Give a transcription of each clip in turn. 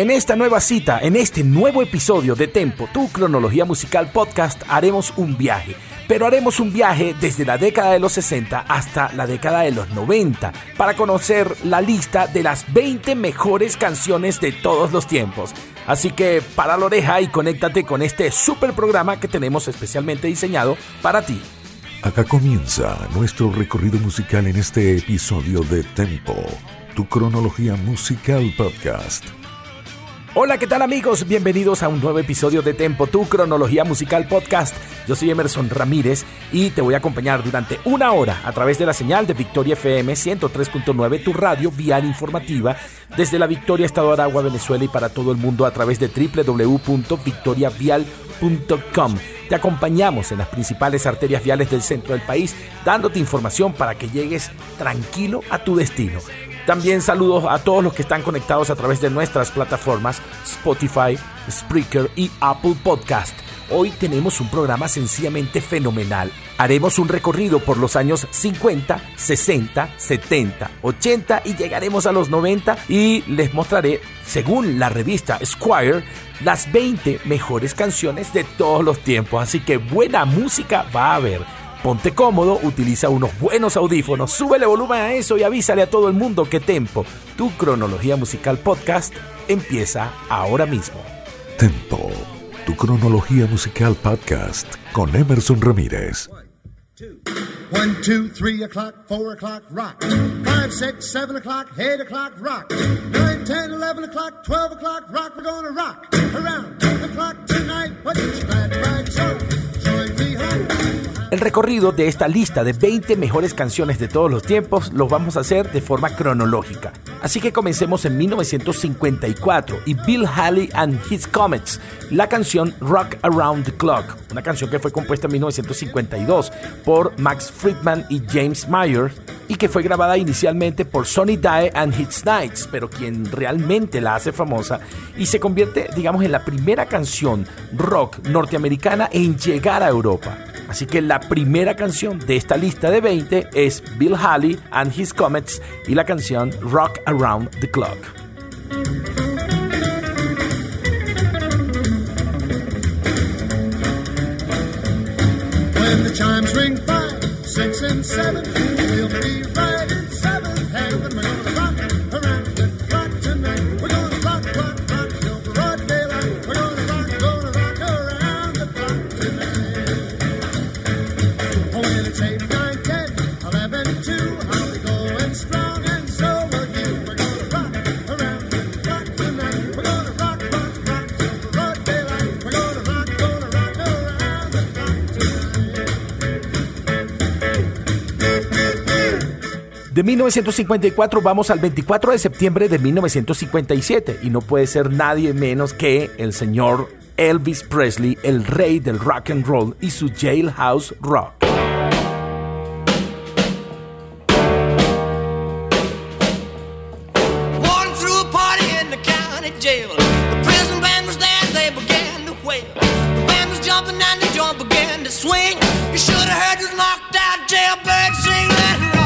En esta nueva cita, en este nuevo episodio de Tempo, tu cronología musical podcast, haremos un viaje. Pero haremos un viaje desde la década de los 60 hasta la década de los 90 para conocer la lista de las 20 mejores canciones de todos los tiempos. Así que para la oreja y conéctate con este super programa que tenemos especialmente diseñado para ti. Acá comienza nuestro recorrido musical en este episodio de Tempo, tu cronología musical podcast. Hola, ¿qué tal amigos? Bienvenidos a un nuevo episodio de Tempo, tu cronología musical podcast. Yo soy Emerson Ramírez y te voy a acompañar durante una hora a través de la señal de Victoria FM 103.9, tu radio vial informativa, desde la Victoria, Estado Aragua, Venezuela y para todo el mundo a través de www.victoriavial.com. Te acompañamos en las principales arterias viales del centro del país, dándote información para que llegues tranquilo a tu destino. También saludos a todos los que están conectados a través de nuestras plataformas Spotify, Spreaker y Apple Podcast. Hoy tenemos un programa sencillamente fenomenal. Haremos un recorrido por los años 50, 60, 70, 80 y llegaremos a los 90 y les mostraré, según la revista Squire, las 20 mejores canciones de todos los tiempos. Así que buena música va a haber. Ponte cómodo, utiliza unos buenos audífonos, súbele volumen a eso y avísale a todo el mundo que Tempo, tu cronología musical podcast, empieza ahora mismo. Tempo, tu cronología musical podcast con Emerson Ramírez. 1, 2, 3 o'clock, 4 o'clock, rock. 5, 6, 7 o'clock, 8 o'clock, rock. 9, 10, 11 o'clock, 12 o'clock, rock. We're gonna rock around the clock tonight. What you glad to ride? El recorrido de esta lista de 20 mejores canciones de todos los tiempos lo vamos a hacer de forma cronológica. Así que comencemos en 1954 y Bill Haley and His Comets, la canción Rock Around the Clock, una canción que fue compuesta en 1952 por Max Friedman y James Myers y que fue grabada inicialmente por Sonny Dye and His Nights, pero quien realmente la hace famosa y se convierte, digamos, en la primera canción rock norteamericana en llegar a Europa. Así que la primera canción de esta lista de 20 es Bill Haley and His Comets y la canción Rock Around the Clock. De 1954 vamos al 24 de septiembre de 1957 y no puede ser nadie menos que el señor Elvis Presley, el rey del rock and roll y su Jailhouse Rock. Swing. You should have heard sing.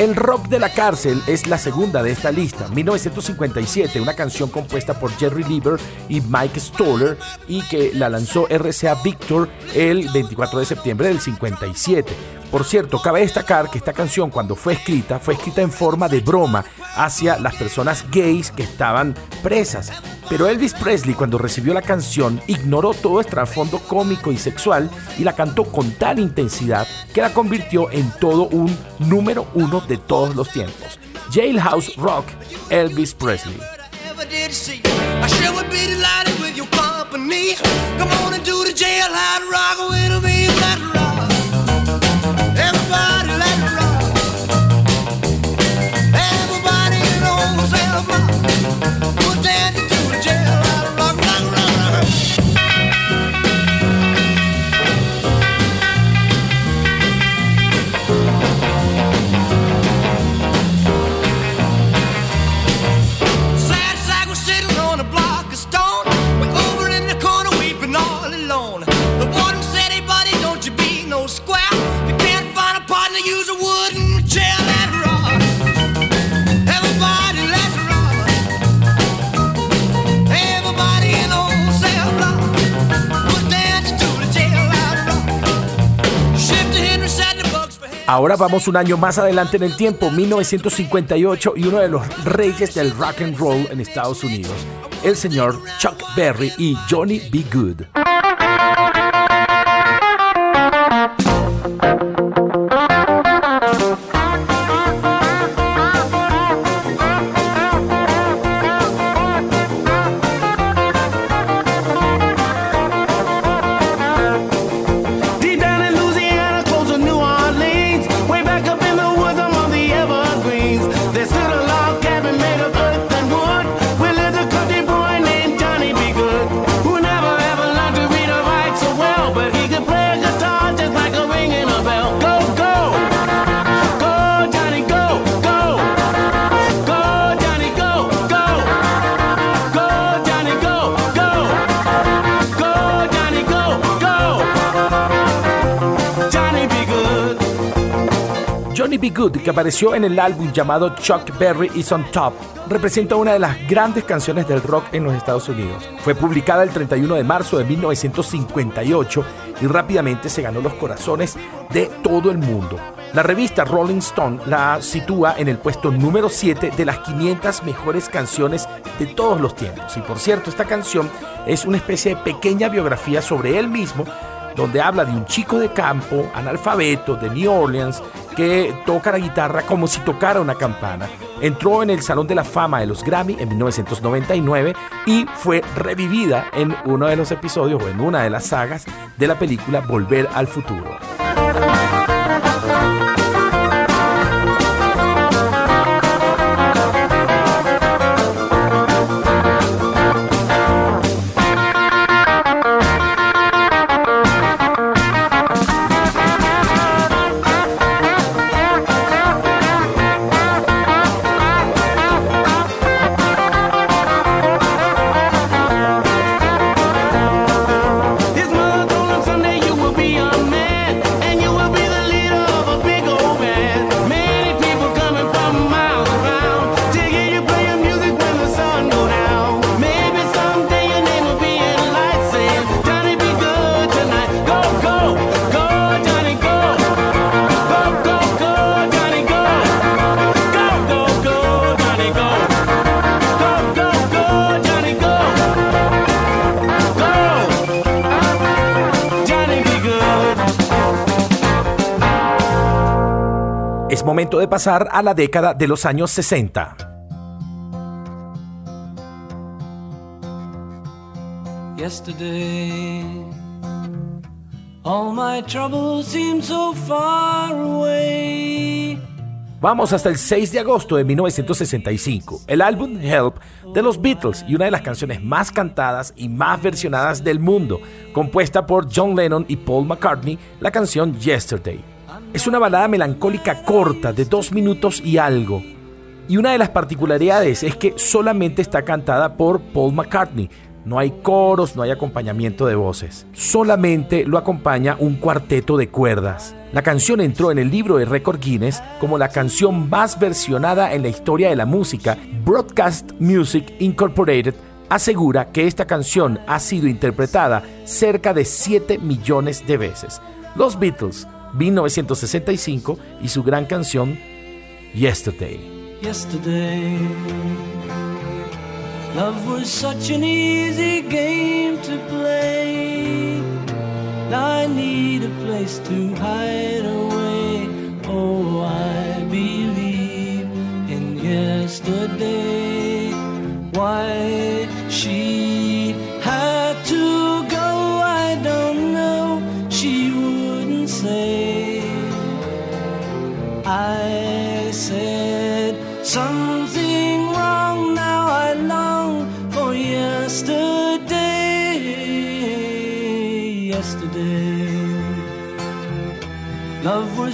El rock de la cárcel es la segunda de esta lista. 1957, una canción compuesta por Jerry Lieber y Mike Stoller y que la lanzó RCA Victor el 24 de septiembre del 57. Por cierto, cabe destacar que esta canción cuando fue escrita fue escrita en forma de broma hacia las personas gays que estaban presas. Pero Elvis Presley cuando recibió la canción ignoró todo el trasfondo cómico y sexual y la cantó con tal intensidad que la convirtió en todo un número uno de todos los tiempos. Jailhouse Rock, Elvis Presley. Rock. Put Ahora vamos un año más adelante en el tiempo, 1958, y uno de los reyes del rock and roll en Estados Unidos, el señor Chuck Berry y Johnny B. Good. Que apareció en el álbum llamado Chuck Berry is on Top, representa una de las grandes canciones del rock en los Estados Unidos. Fue publicada el 31 de marzo de 1958 y rápidamente se ganó los corazones de todo el mundo. La revista Rolling Stone la sitúa en el puesto número 7 de las 500 mejores canciones de todos los tiempos. Y por cierto, esta canción es una especie de pequeña biografía sobre él mismo donde habla de un chico de campo, analfabeto, de New Orleans, que toca la guitarra como si tocara una campana. Entró en el Salón de la Fama de los Grammy en 1999 y fue revivida en uno de los episodios o en una de las sagas de la película Volver al Futuro. Pasar a la década de los años 60. Yesterday, all my troubles seem so far away. Vamos hasta el 6 de agosto de 1965, el álbum Help de los Beatles y una de las canciones más cantadas y más versionadas del mundo, compuesta por John Lennon y Paul McCartney, la canción Yesterday. Es una balada melancólica corta de dos minutos y algo. Y una de las particularidades es que solamente está cantada por Paul McCartney. No hay coros, no hay acompañamiento de voces. Solamente lo acompaña un cuarteto de cuerdas. La canción entró en el libro de récord Guinness como la canción más versionada en la historia de la música. Broadcast Music Incorporated asegura que esta canción ha sido interpretada cerca de 7 millones de veces. Los Beatles, 1965, y su gran canción Yesterday. Love was such an easy game to play. I need a place to hide away. Oh, I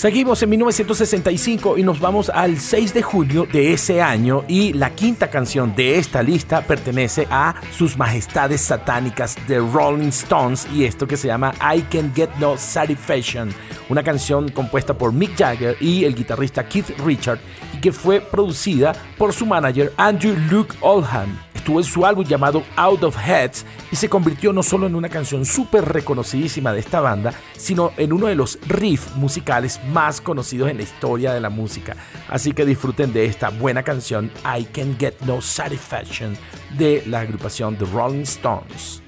Seguimos en 1965 y nos vamos al 6 de junio de ese año y la quinta canción de esta lista pertenece a sus majestades satánicas de Rolling Stones y esto que se llama I Can Get No Satisfaction, una canción compuesta por Mick Jagger y el guitarrista Keith Richard y que fue producida por su manager Andrew Luke Oldham estuvo en su álbum llamado Out of Heads y se convirtió no solo en una canción súper reconocidísima de esta banda, sino en uno de los riffs musicales más conocidos en la historia de la música. Así que disfruten de esta buena canción I Can Get No Satisfaction de la agrupación The Rolling Stones.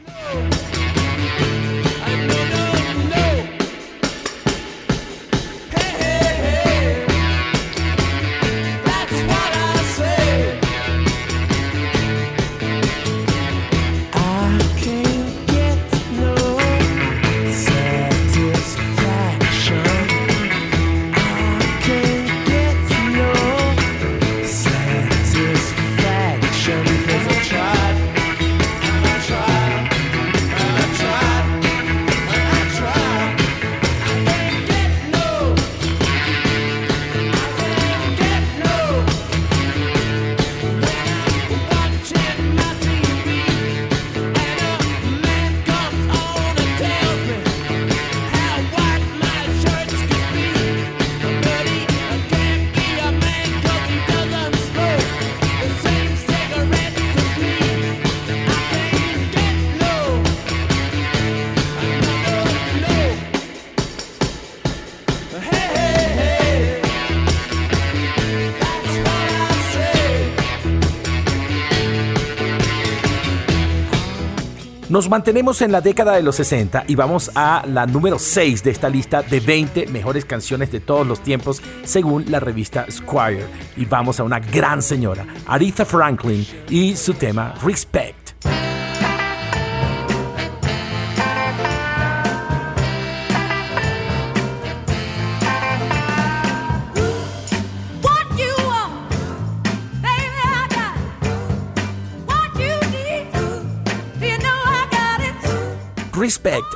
Nos mantenemos en la década de los 60 y vamos a la número 6 de esta lista de 20 mejores canciones de todos los tiempos según la revista Squire. Y vamos a una gran señora, Aretha Franklin y su tema Respect.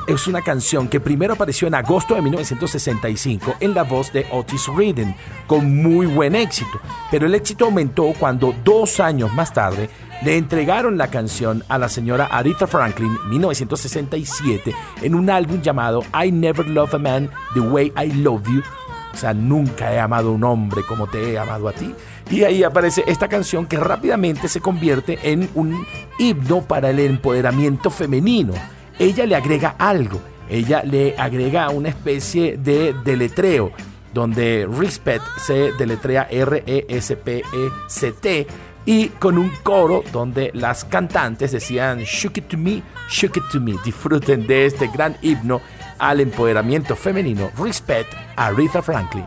Es una canción que primero apareció en agosto de 1965 en la voz de Otis Redding, con muy buen éxito, pero el éxito aumentó cuando dos años más tarde le entregaron la canción a la señora Aretha Franklin 1967 en un álbum llamado I Never Love a Man the Way I Love You, o sea, nunca he amado a un hombre como te he amado a ti. Y ahí aparece esta canción que rápidamente se convierte en un himno para el empoderamiento femenino ella le agrega algo, ella le agrega una especie de deletreo, donde respect se deletrea R-E-S-P-E-C-T, y con un coro donde las cantantes decían Shook it to me, shook it to me. Disfruten de este gran himno al empoderamiento femenino, Respect, Aretha Franklin.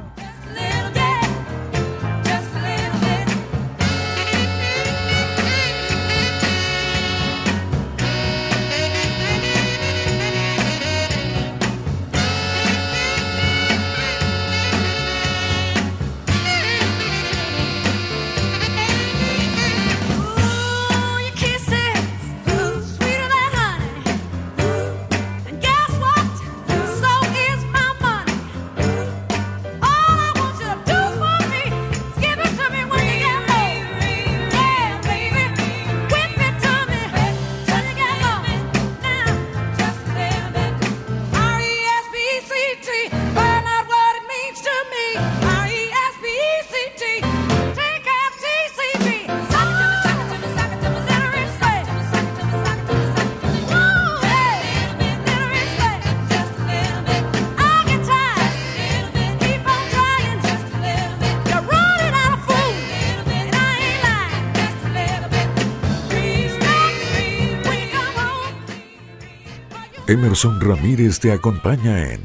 Emerson Ramírez te acompaña en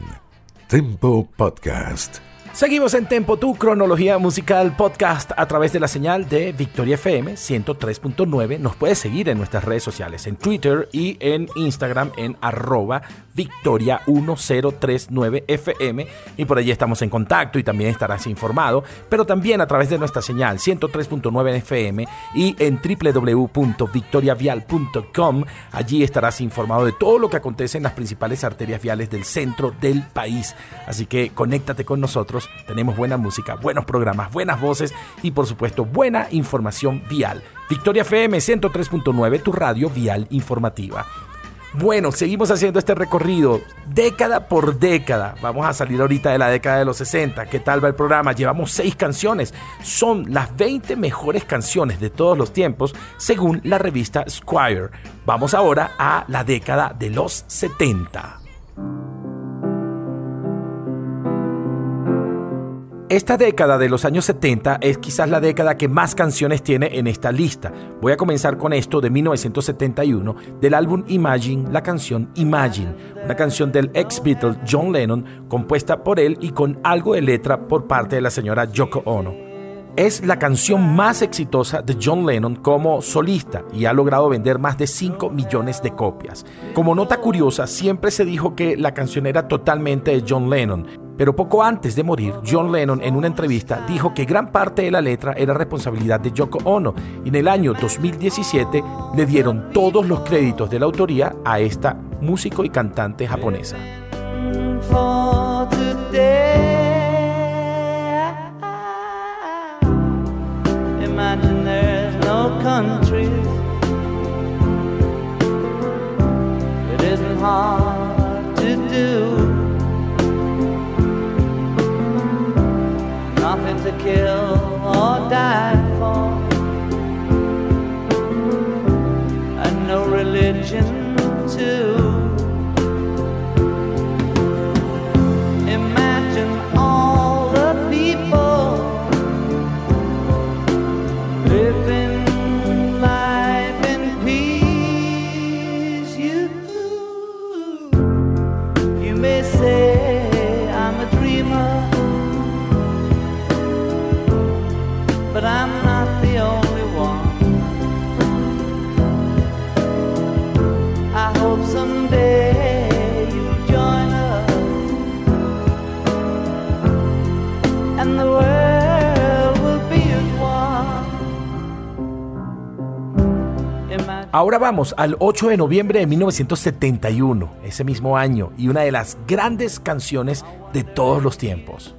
Tempo Podcast. Seguimos en Tempo, tu cronología musical podcast a través de la señal de Victoria FM 103.9. Nos puedes seguir en nuestras redes sociales, en Twitter y en Instagram en arroba Victoria 1039 FM y por allí estamos en contacto y también estarás informado, pero también a través de nuestra señal 103.9 FM y en www.victoriavial.com. Allí estarás informado de todo lo que acontece en las principales arterias viales del centro del país. Así que conéctate con nosotros, tenemos buena música, buenos programas, buenas voces y por supuesto buena información vial. Victoria FM 103.9, tu radio vial informativa. Bueno, seguimos haciendo este recorrido década por década. Vamos a salir ahorita de la década de los 60. ¿Qué tal va el programa? Llevamos seis canciones. Son las 20 mejores canciones de todos los tiempos según la revista Squire. Vamos ahora a la década de los 70. Esta década de los años 70 es quizás la década que más canciones tiene en esta lista. Voy a comenzar con esto de 1971 del álbum Imagine, la canción Imagine, una canción del ex Beatle John Lennon compuesta por él y con algo de letra por parte de la señora Yoko Ono. Es la canción más exitosa de John Lennon como solista y ha logrado vender más de 5 millones de copias. Como nota curiosa, siempre se dijo que la canción era totalmente de John Lennon, pero poco antes de morir, John Lennon en una entrevista dijo que gran parte de la letra era responsabilidad de Yoko Ono y en el año 2017 le dieron todos los créditos de la autoría a esta músico y cantante japonesa. Kill Ahora vamos al 8 de noviembre de 1971, ese mismo año, y una de las grandes canciones de todos los tiempos.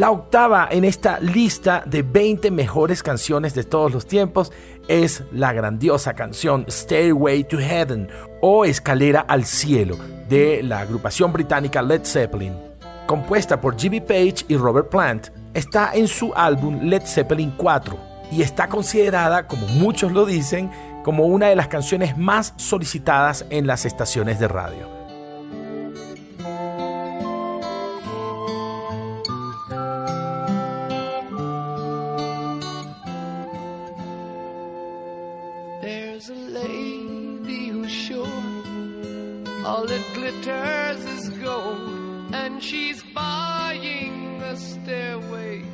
La octava en esta lista de 20 mejores canciones de todos los tiempos es la grandiosa canción Stairway to Heaven o Escalera al Cielo de la agrupación británica Led Zeppelin. Compuesta por Jimmy Page y Robert Plant, está en su álbum Led Zeppelin 4 y está considerada, como muchos lo dicen, como una de las canciones más solicitadas en las estaciones de radio. All that glitters is gold, and she's buying a stairway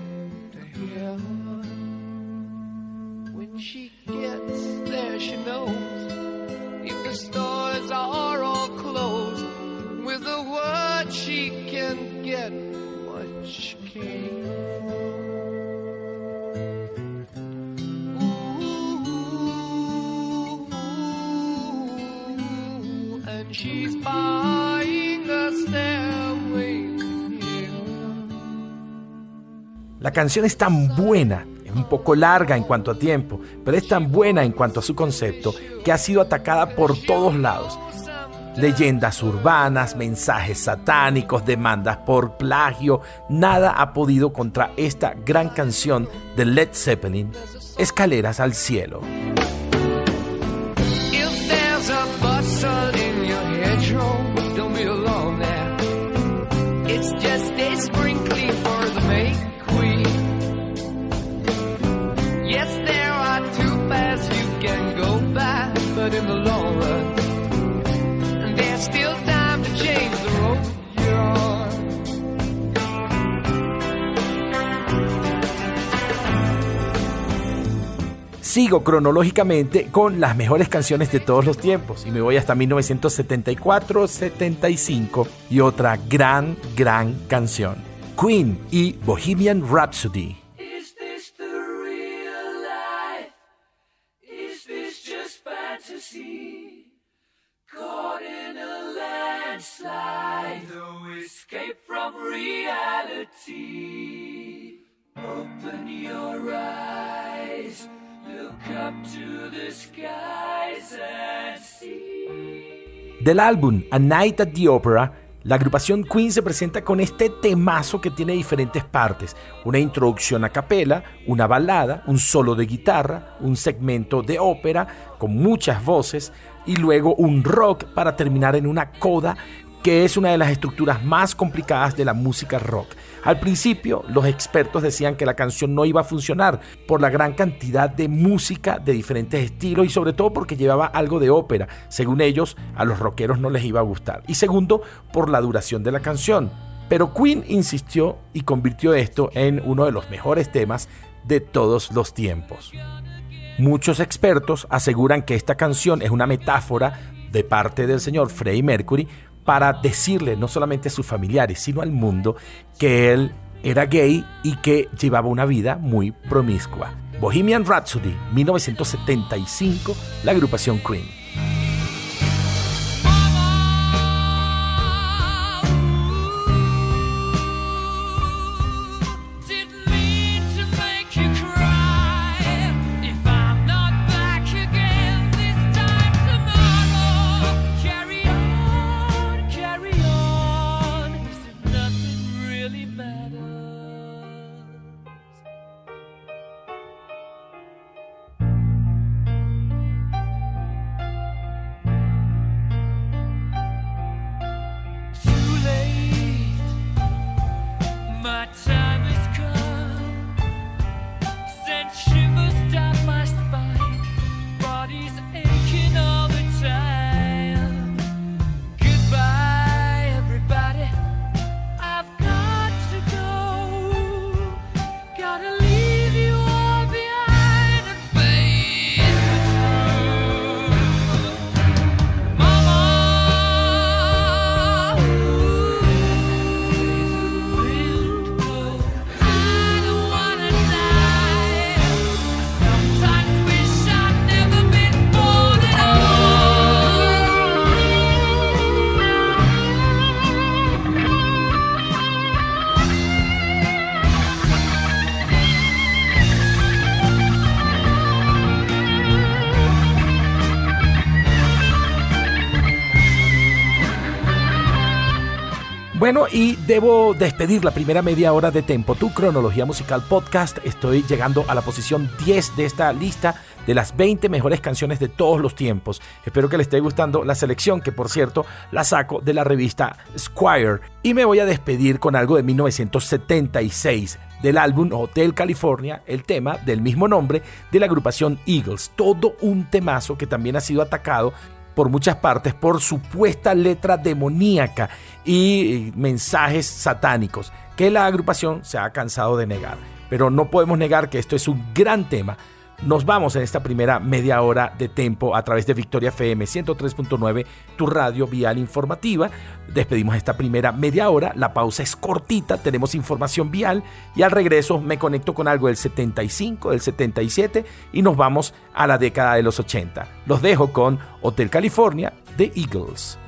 canción es tan buena, es un poco larga en cuanto a tiempo, pero es tan buena en cuanto a su concepto que ha sido atacada por todos lados. Leyendas urbanas, mensajes satánicos, demandas por plagio, nada ha podido contra esta gran canción de Led Zeppelin, Escaleras al Cielo. Sigo cronológicamente con las mejores canciones de todos los tiempos y me voy hasta 1974-75 y otra gran, gran canción. Queen y Bohemian Rhapsody. Reality. Open your eyes, Del álbum A Night at the Opera, la agrupación Queen se presenta con este temazo que tiene diferentes partes, una introducción a capela, una balada, un solo de guitarra, un segmento de ópera con muchas voces y luego un rock para terminar en una coda que es una de las estructuras más complicadas de la música rock. Al principio, los expertos decían que la canción no iba a funcionar por la gran cantidad de música de diferentes estilos y sobre todo porque llevaba algo de ópera. Según ellos, a los rockeros no les iba a gustar. Y segundo, por la duración de la canción. Pero Queen insistió y convirtió esto en uno de los mejores temas de todos los tiempos. Muchos expertos aseguran que esta canción es una metáfora de parte del señor Freddie Mercury para decirle no solamente a sus familiares, sino al mundo que él era gay y que llevaba una vida muy promiscua. Bohemian Rhapsody, 1975, la agrupación Queen. Bueno, y debo despedir la primera media hora de Tempo, tu cronología musical podcast. Estoy llegando a la posición 10 de esta lista de las 20 mejores canciones de todos los tiempos. Espero que les esté gustando la selección, que por cierto la saco de la revista Squire. Y me voy a despedir con algo de 1976 del álbum Hotel California, el tema del mismo nombre de la agrupación Eagles. Todo un temazo que también ha sido atacado por muchas partes por supuesta letra demoníaca y mensajes satánicos que la agrupación se ha cansado de negar. Pero no podemos negar que esto es un gran tema. Nos vamos en esta primera media hora de tempo a través de Victoria FM 103.9, tu radio vial informativa. Despedimos esta primera media hora, la pausa es cortita, tenemos información vial y al regreso me conecto con algo del 75, del 77 y nos vamos a la década de los 80. Los dejo con Hotel California de Eagles.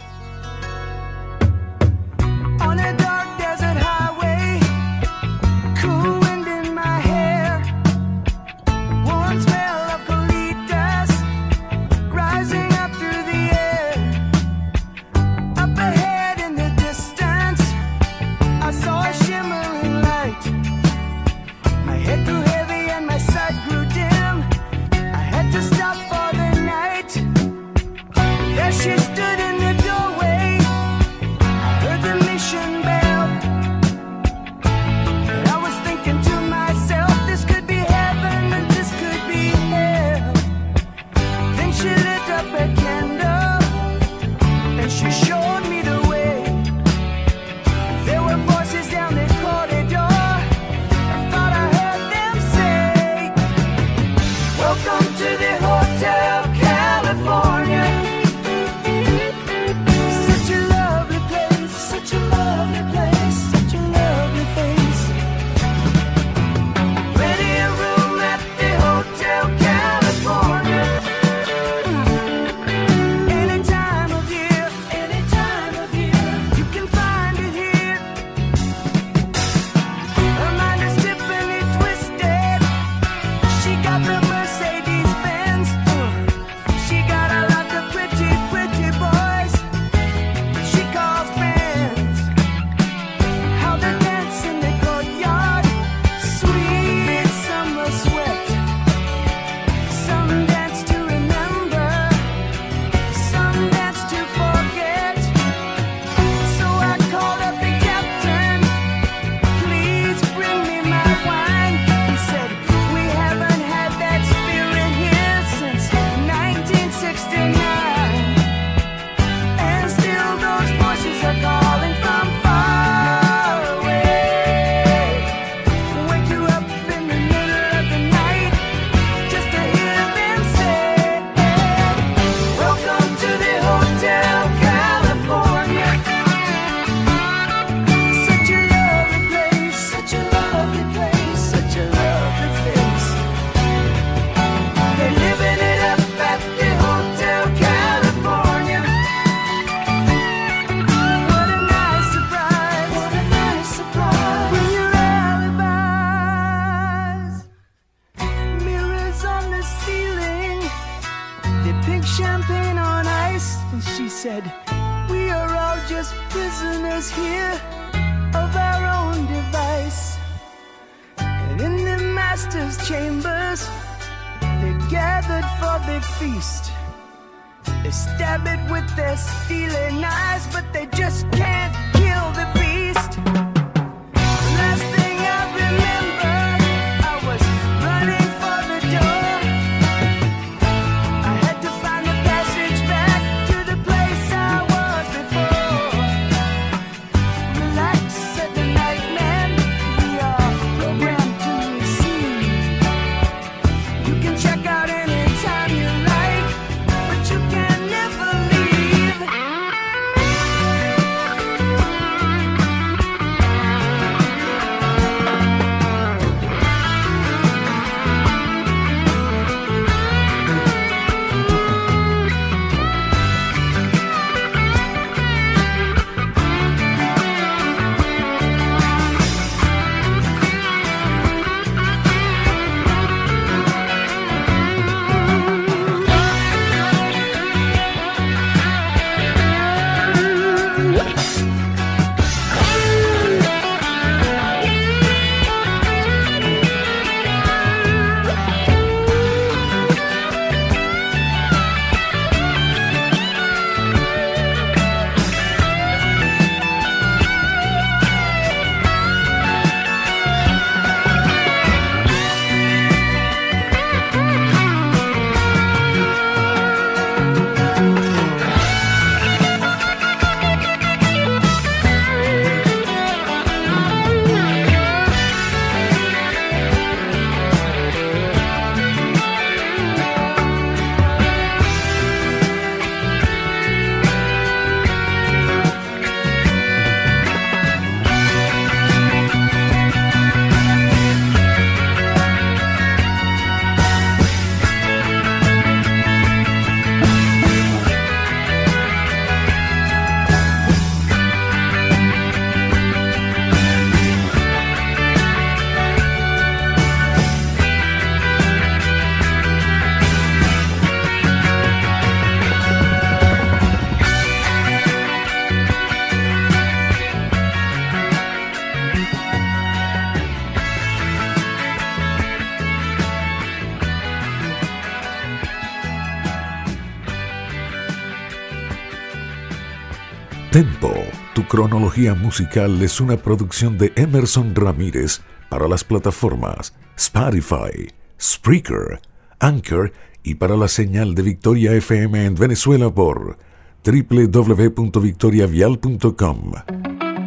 Cronología Musical es una producción de Emerson Ramírez para las plataformas Spotify, Spreaker, Anchor y para la señal de Victoria FM en Venezuela por www.victoriavial.com.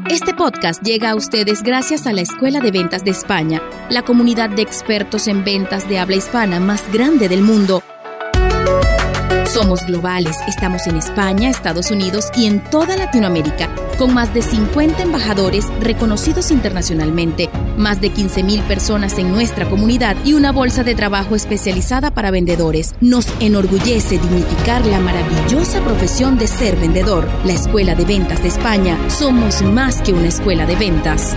Este podcast llega a ustedes gracias a la Escuela de Ventas de España, la comunidad de expertos en ventas de habla hispana más grande del mundo somos globales, estamos en España, Estados Unidos y en toda Latinoamérica, con más de 50 embajadores reconocidos internacionalmente, más de 15.000 personas en nuestra comunidad y una bolsa de trabajo especializada para vendedores. Nos enorgullece dignificar la maravillosa profesión de ser vendedor. La Escuela de Ventas de España, somos más que una escuela de ventas.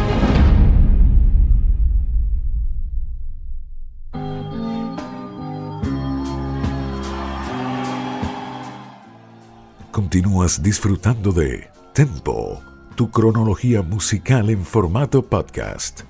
Continúas disfrutando de Tempo, tu cronología musical en formato podcast.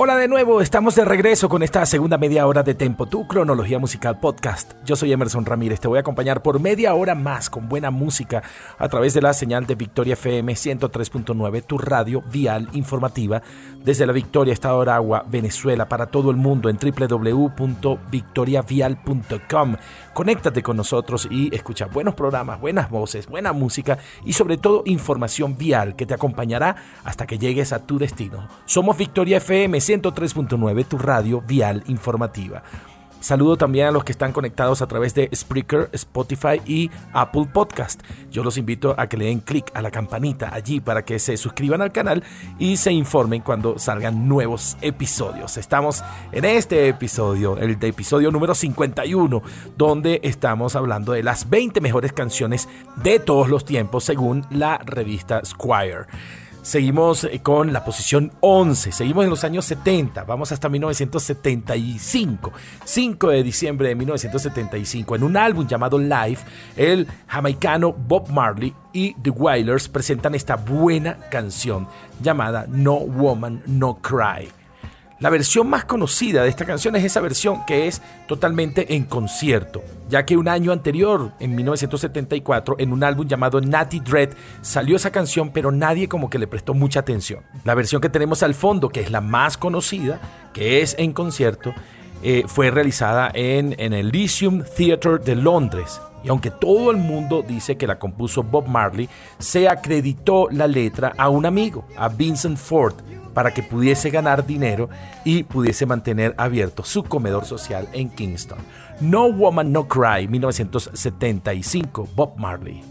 Hola de nuevo, estamos de regreso con esta segunda media hora de Tempo, tu cronología musical podcast. Yo soy Emerson Ramírez, te voy a acompañar por media hora más con buena música a través de la señal de Victoria FM 103.9, tu radio vial informativa desde la Victoria, Estado Aragua, Venezuela, para todo el mundo en www.victoriavial.com. Conéctate con nosotros y escucha buenos programas, buenas voces, buena música y sobre todo información vial que te acompañará hasta que llegues a tu destino. Somos Victoria FM 103.9, tu radio vial informativa. Saludo también a los que están conectados a través de Spreaker, Spotify y Apple Podcast. Yo los invito a que le den clic a la campanita allí para que se suscriban al canal y se informen cuando salgan nuevos episodios. Estamos en este episodio, el de episodio número 51, donde estamos hablando de las 20 mejores canciones de todos los tiempos según la revista Squire. Seguimos eh, con la posición 11, seguimos en los años 70, vamos hasta 1975, 5 de diciembre de 1975, en un álbum llamado Live, el jamaicano Bob Marley y The Wailers presentan esta buena canción llamada No Woman No Cry. La versión más conocida de esta canción es esa versión que es totalmente en concierto, ya que un año anterior, en 1974, en un álbum llamado Natty Dread, salió esa canción, pero nadie como que le prestó mucha atención. La versión que tenemos al fondo, que es la más conocida, que es en concierto, eh, fue realizada en, en el Lyceum Theatre de Londres. Y aunque todo el mundo dice que la compuso Bob Marley, se acreditó la letra a un amigo, a Vincent Ford, para que pudiese ganar dinero y pudiese mantener abierto su comedor social en Kingston. No Woman No Cry, 1975, Bob Marley.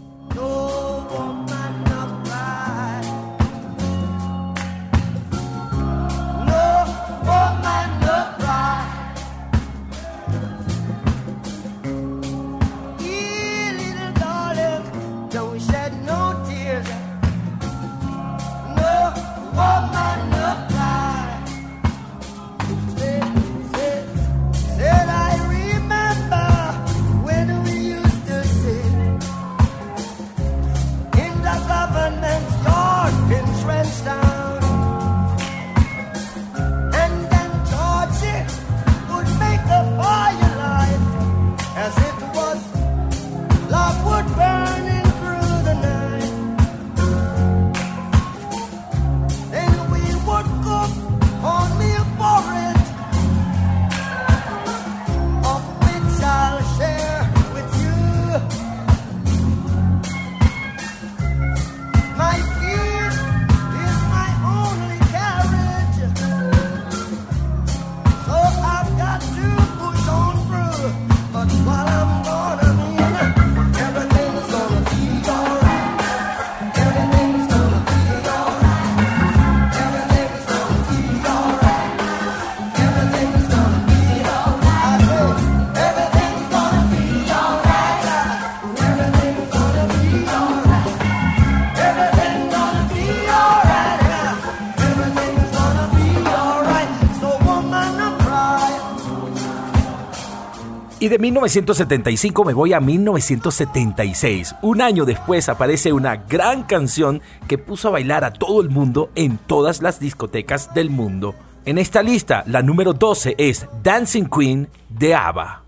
Y de 1975 me voy a 1976. Un año después aparece una gran canción que puso a bailar a todo el mundo en todas las discotecas del mundo. En esta lista, la número 12 es Dancing Queen de ABBA.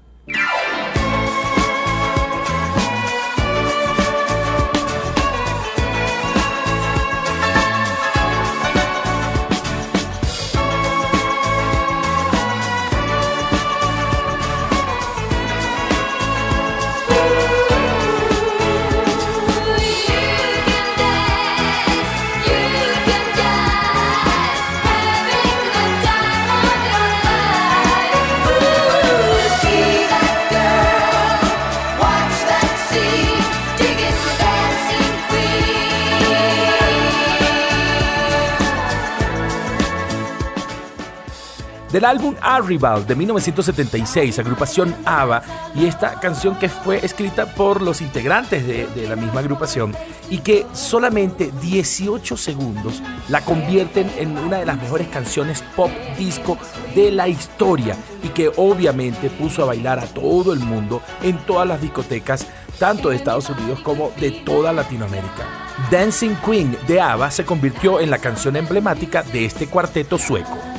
Del álbum Arrival de 1976, agrupación ABBA, y esta canción que fue escrita por los integrantes de, la misma agrupación y que solamente 18 segundos la convierten en una de las mejores canciones pop disco de la historia y que obviamente puso a bailar a todo el mundo en todas las discotecas, tanto de Estados Unidos como de toda Latinoamérica. Dancing Queen de ABBA se convirtió en la canción emblemática de este cuarteto sueco.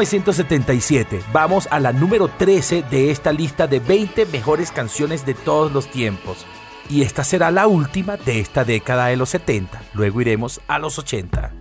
1977. Vamos a la número 13 de esta lista de 20 mejores canciones de todos los tiempos. Y esta será la última de esta década de los 70. Luego iremos a los 80.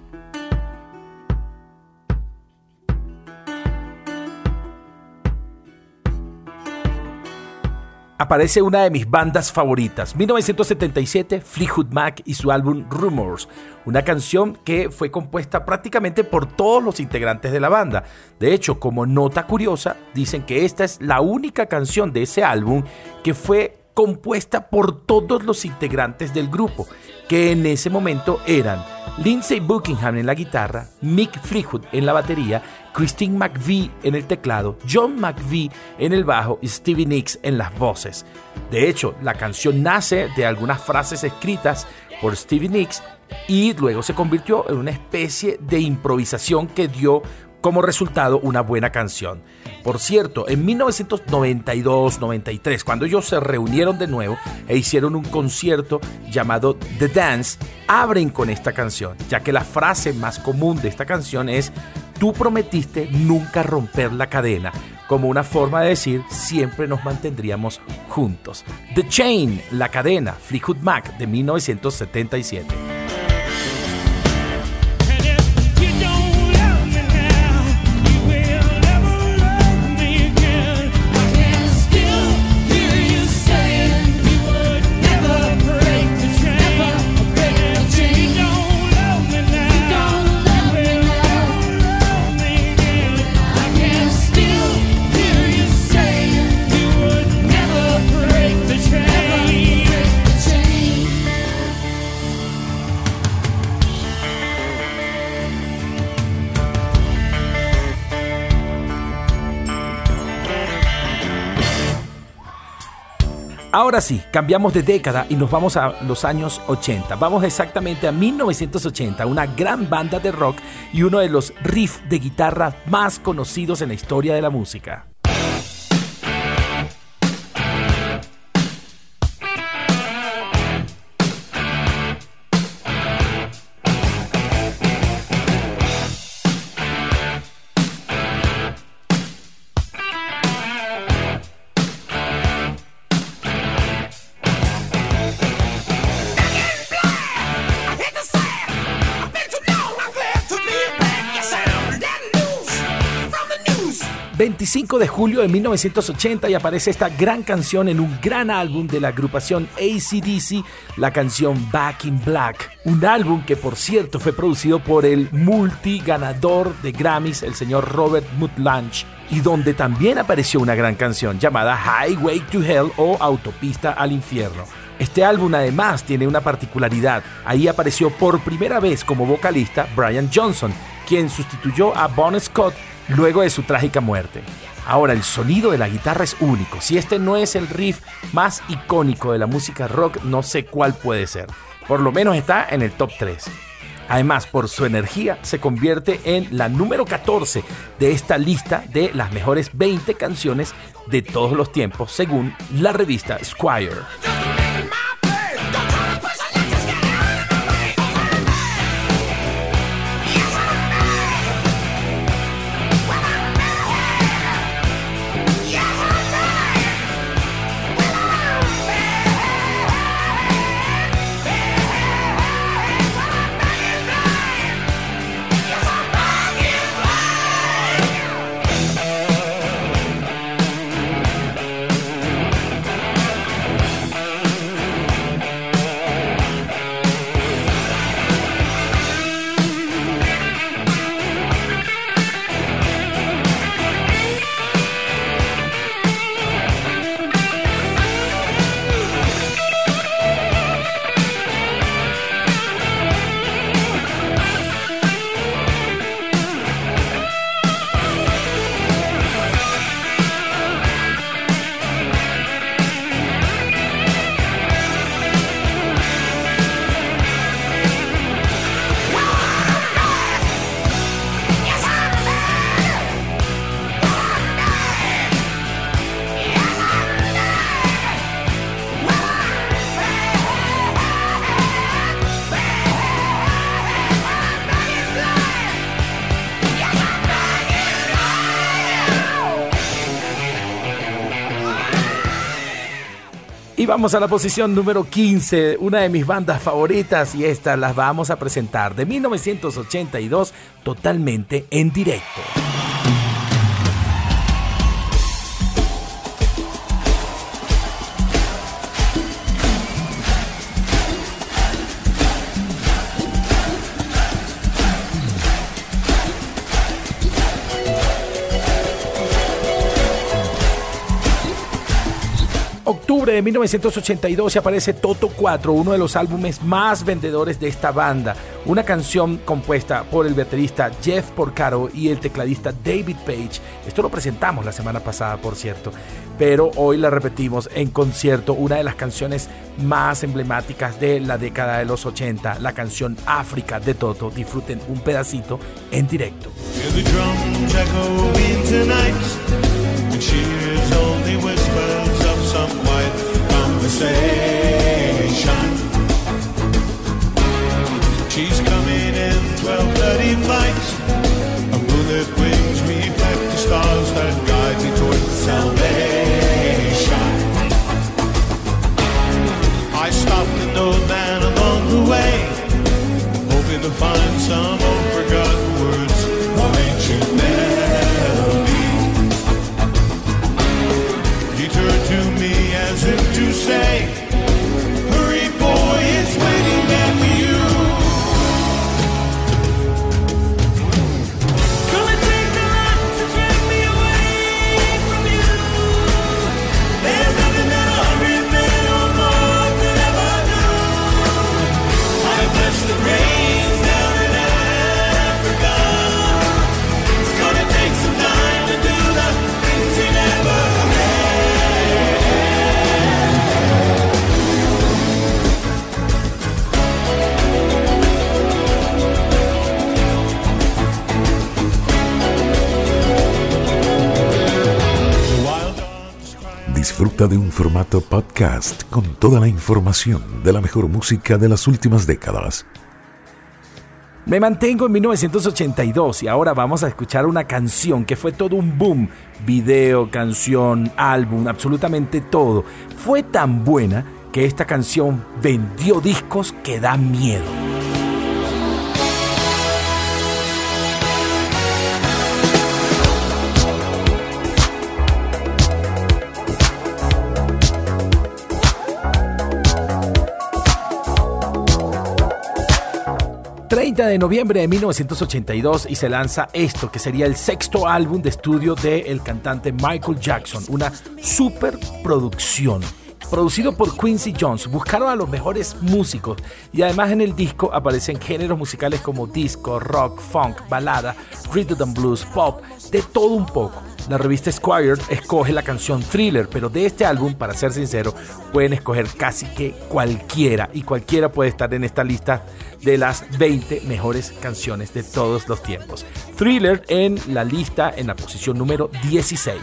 Aparece una de mis bandas favoritas. 1977, Fleetwood Mac y su álbum Rumors, una canción que fue compuesta prácticamente por todos los integrantes de la banda. De hecho, como nota curiosa, dicen que esta es la única canción de ese álbum que fue compuesta por todos los integrantes del grupo, que en ese momento eran Lindsey Buckingham en la guitarra, Mick Fleetwood en la batería, Christine McVie en el teclado, John McVie en el bajo y Stevie Nicks en las voces. De hecho, la canción nace de algunas frases escritas por Stevie Nicks y luego se convirtió en una especie de improvisación que dio como resultado una buena canción. Por cierto, en 1992-93, cuando ellos se reunieron de nuevo e hicieron un concierto llamado The Dance, abren con esta canción, ya que la frase más común de esta canción es Tú prometiste nunca romper la cadena, como una forma de decir siempre nos mantendríamos juntos. The Chain, la cadena, Fleetwood Mac de 1977. Ahora sí, cambiamos de década y nos vamos a los años 80. Vamos exactamente a 1980, una gran banda de rock y uno de los riffs de guitarra más conocidos en la historia de la música. 25 de julio de 1980 y aparece esta gran canción en un gran álbum de la agrupación ACDC, la canción Back in Black. Un álbum que por cierto fue producido por el multiganador de Grammys, el señor Robert Mutlange, y donde también apareció una gran canción llamada Highway to Hell o Autopista al Infierno. Este álbum además tiene una particularidad. Ahí apareció por primera vez como vocalista Brian Johnson, quien sustituyó a Bon Scott luego de su trágica muerte. Ahora, el sonido de la guitarra es único. Si este no es el riff más icónico de la música rock, no sé cuál puede ser. Por lo menos está en el top 3. Además, por su energía, se convierte en la número 14 de esta lista de las mejores 20 canciones de todos los tiempos, según la revista Squire. Vamos a la posición número 15, una de mis bandas favoritas y estas las vamos a presentar de 1982 totalmente en directo. De 1982 se aparece Toto 4, uno de los álbumes más vendedores de esta banda. Una canción compuesta por el baterista Jeff Porcaro y el tecladista David Page. Esto lo presentamos la semana pasada, por cierto, pero hoy la repetimos en concierto. Una de las canciones más emblemáticas de la década de los 80, la canción África de Toto. Disfruten un pedacito en directo. Conversation. She's coming in 12:30 flights. A bullet wings reflect the stars that guide me toward salvation. I stopped an old man along the way, hoping to find some old forgotten De un formato podcast con toda la información de la mejor música de las últimas décadas. Me mantengo en 1982 y ahora vamos a escuchar una canción que fue todo un boom. Video, canción, álbum, absolutamente todo. Fue tan buena que esta canción vendió discos que dan miedo. 30 de noviembre de 1982 y se lanza esto, que sería el sexto álbum de estudio del cantante Michael Jackson, una superproducción. Producido por Quincy Jones, buscaron a los mejores músicos y además en el disco aparecen géneros musicales como disco, rock, funk, balada, rhythm and blues, pop, de todo un poco. La revista Squire escoge la canción Thriller, pero de este álbum, para ser sincero, pueden escoger casi que cualquiera y cualquiera puede estar en esta lista de las 20 mejores canciones de todos los tiempos. Thriller en la lista en la posición número 16.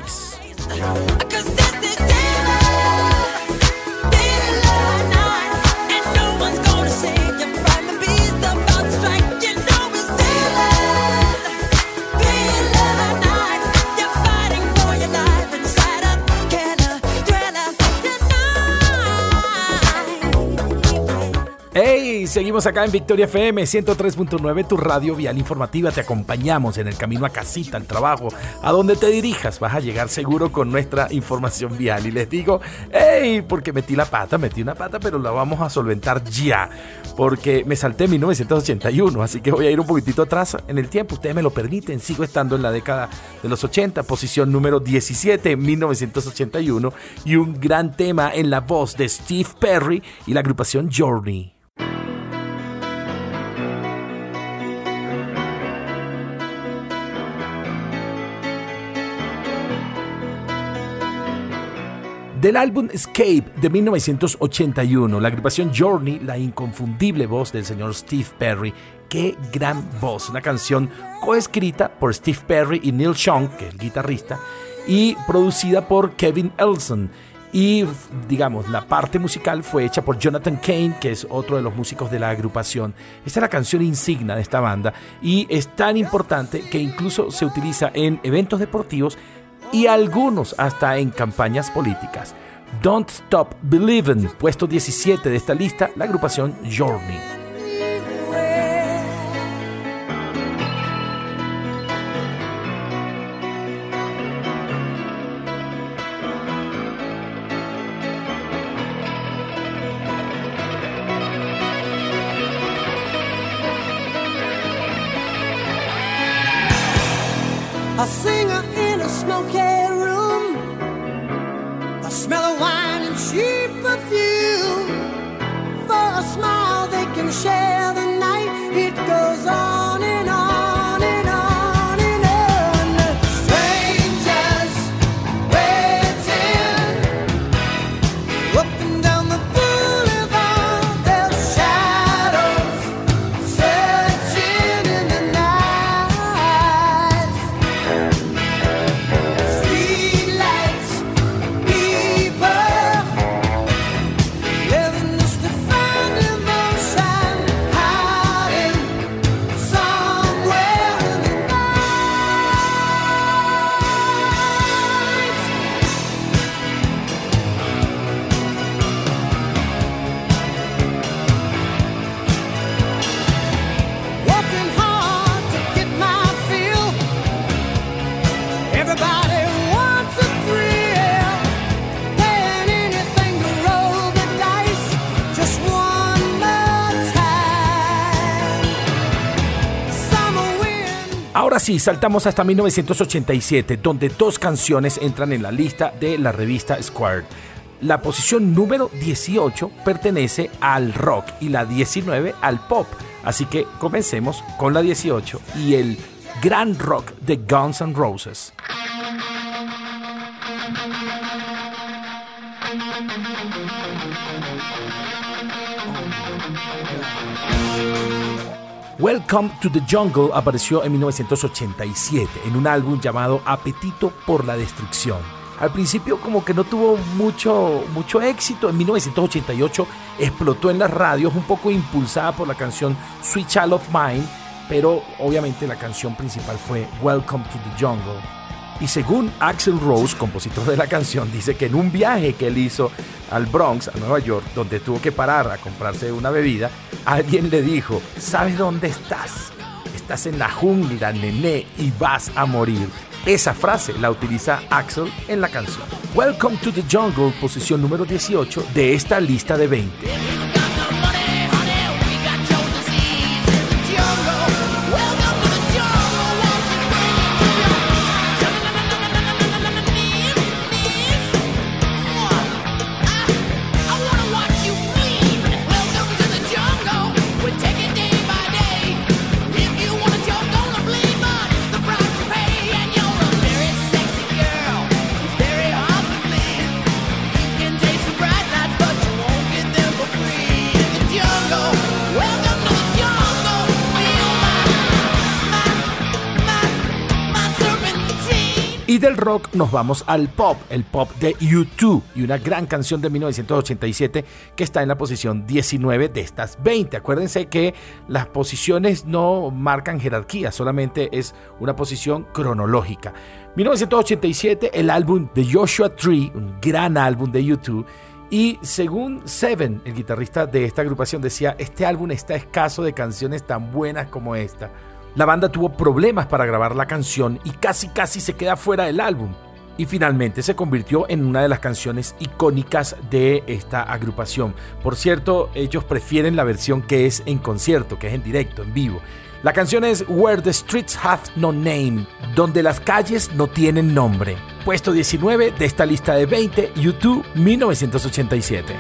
Seguimos acá en Victoria FM 103.9, tu radio vial informativa. Te acompañamos en el camino a casita, al trabajo, a donde te dirijas. Vas a llegar seguro con nuestra información vial. Y les digo, hey, porque metí la pata, metí una pata, pero la vamos a solventar ya. Porque me salté en 1981, así que voy a ir un poquitito atrás en el tiempo. Ustedes me lo permiten, sigo estando en la década de los 80, posición número 17 en 1981. Y un gran tema en la voz de Steve Perry y la agrupación Journey. Del álbum Escape de 1981, la agrupación Journey, la inconfundible voz del señor Steve Perry. Qué gran voz, una canción coescrita por Steve Perry y Neil Young, que es el guitarrista, y producida por Kevin Elson. Y digamos, la parte musical fue hecha por Jonathan Kane, que es otro de los músicos de la agrupación. Esta es la canción insignia de esta banda y es tan importante que incluso se utiliza en eventos deportivos y algunos hasta en campañas políticas. Don't Stop Believin', puesto 17 de esta lista, la agrupación Journey. Wind. Ahora sí, saltamos hasta 1987, donde dos canciones entran en la lista de la revista Square. La posición número 18 pertenece al rock y la 19 al pop. Así que comencemos con la 18 y el gran rock de Guns N' Roses. Welcome to the Jungle apareció en 1987 en un álbum llamado Apetito por la Destrucción. Al principio como que no tuvo mucho, mucho éxito. En 1988 explotó en las radios un poco impulsada por la canción Sweet Child of Mine, pero obviamente la canción principal fue Welcome to the Jungle. Y según Axel Rose, compositor de la canción, dice que en un viaje que él hizo al Bronx, a Nueva York, donde tuvo que parar a comprarse una bebida, alguien le dijo, ¿sabes dónde estás? Estás en la jungla, nené, y vas a morir. Esa frase la utiliza Axel en la canción. Welcome to the Jungle, posición número 18 de esta lista de 20. Rock nos vamos al pop, el pop de U2 y una gran canción de 1987 que está en la posición 19 de estas 20. Acuérdense que las posiciones no marcan jerarquía, solamente es una posición cronológica. 1987, el álbum de Joshua Tree, un gran álbum de U2. Y según Seven, el guitarrista de esta agrupación, decía, este álbum está escaso de canciones tan buenas como esta. La banda tuvo problemas para grabar la canción y casi casi se queda fuera del álbum. Y finalmente se convirtió en una de las canciones icónicas de esta agrupación. Por cierto, ellos prefieren la versión que es en concierto, que es en directo, en vivo. La canción es Where the Streets Have No Name, donde las calles no tienen nombre. Puesto 19 de esta lista de 20, YouTube 1987.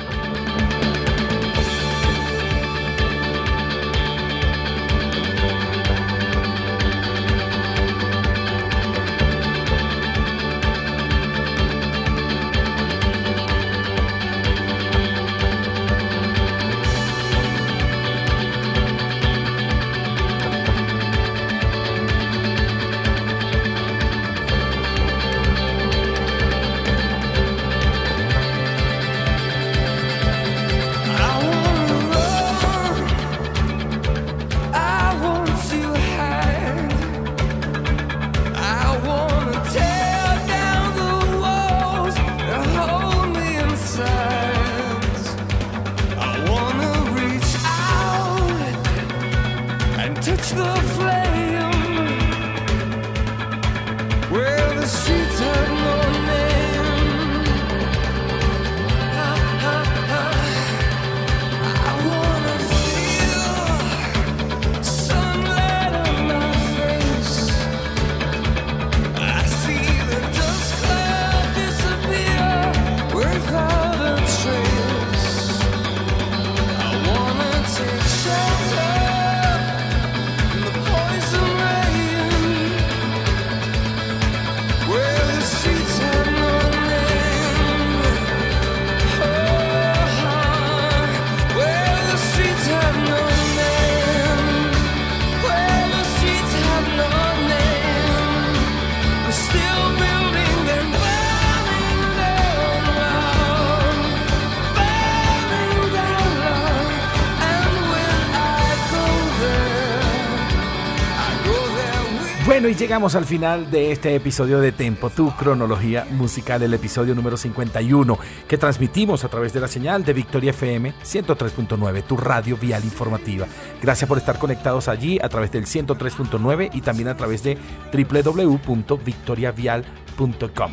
Llegamos al final de este episodio de Tempo, tu cronología musical, el episodio número 51, que transmitimos a través de la señal de Victoria FM 103.9, tu radio vial informativa. Gracias por estar conectados allí a través del 103.9 y también a través de www.victoriavial.com.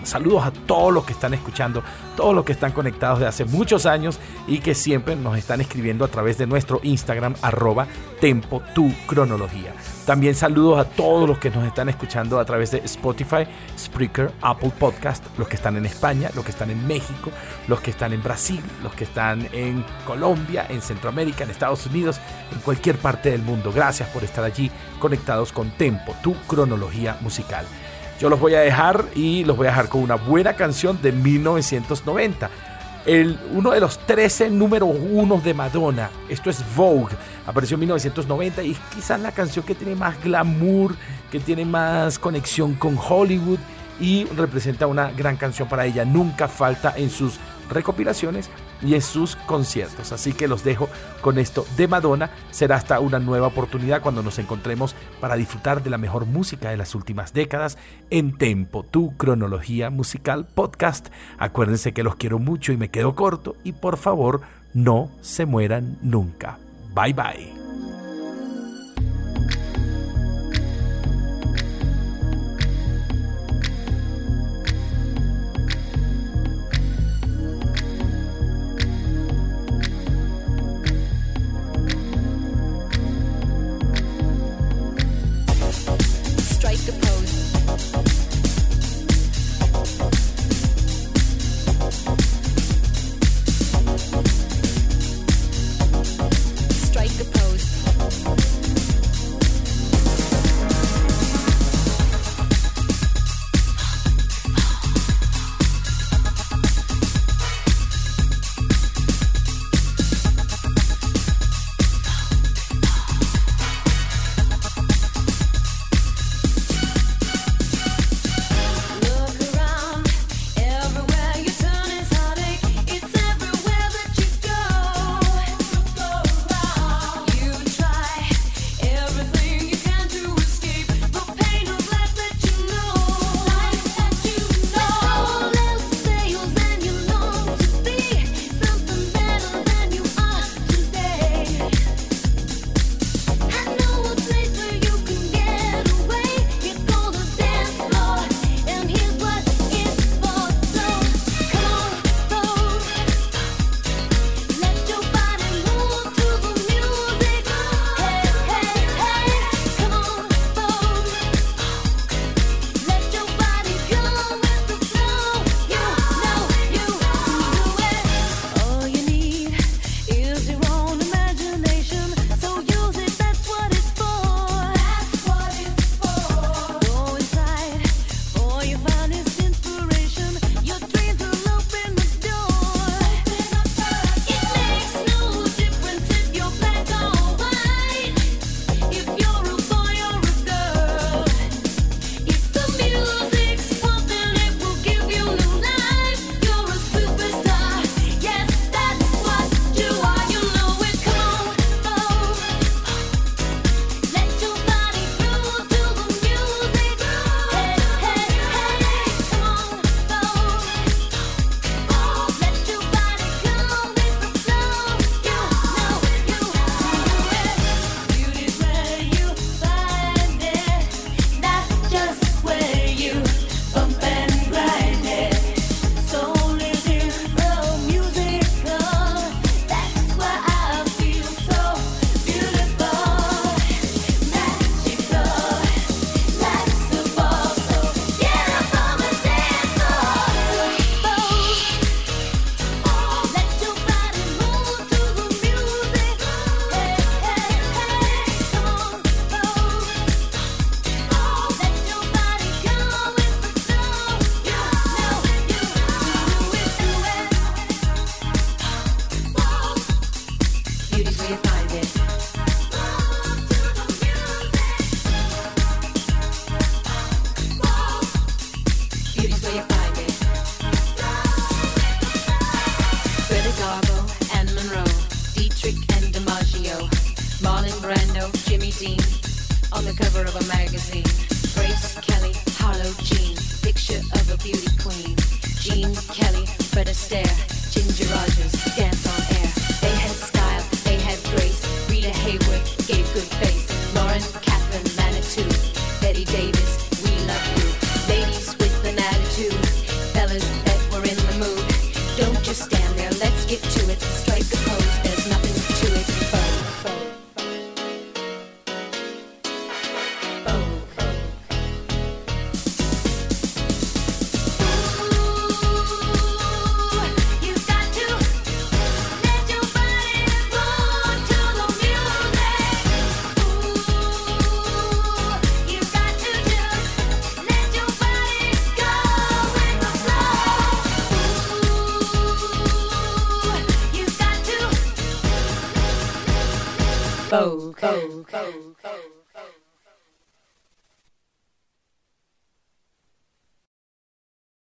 Saludos a todos los que están escuchando, todos los que están conectados de hace muchos años y que siempre nos están escribiendo a través de nuestro Instagram, arroba Tempo tu cronología. También saludos a todos los que nos están escuchando a través de Spotify, Spreaker, Apple Podcast, los que están en España, los que están en México, los que están en Brasil, los que están en Colombia, en Centroamérica, en Estados Unidos, en cualquier parte del mundo. Gracias por estar allí conectados con Tempo, tu cronología musical. Yo los voy a dejar y los voy a dejar con una buena canción de 1990 el, uno de los 13 número uno de Madonna. Esto es Vogue. Apareció en 1990 y es quizás la canción que tiene más glamour, que tiene más conexión con Hollywood y representa una gran canción para ella. Nunca falta en sus recopilaciones y en sus conciertos. Así que los dejo con esto de Madonna. Será hasta una nueva oportunidad cuando nos encontremos para disfrutar de la mejor música de las últimas décadas en Tempo, tu cronología musical podcast. Acuérdense que los quiero mucho y me quedo corto y por favor no se mueran nunca. Bye bye.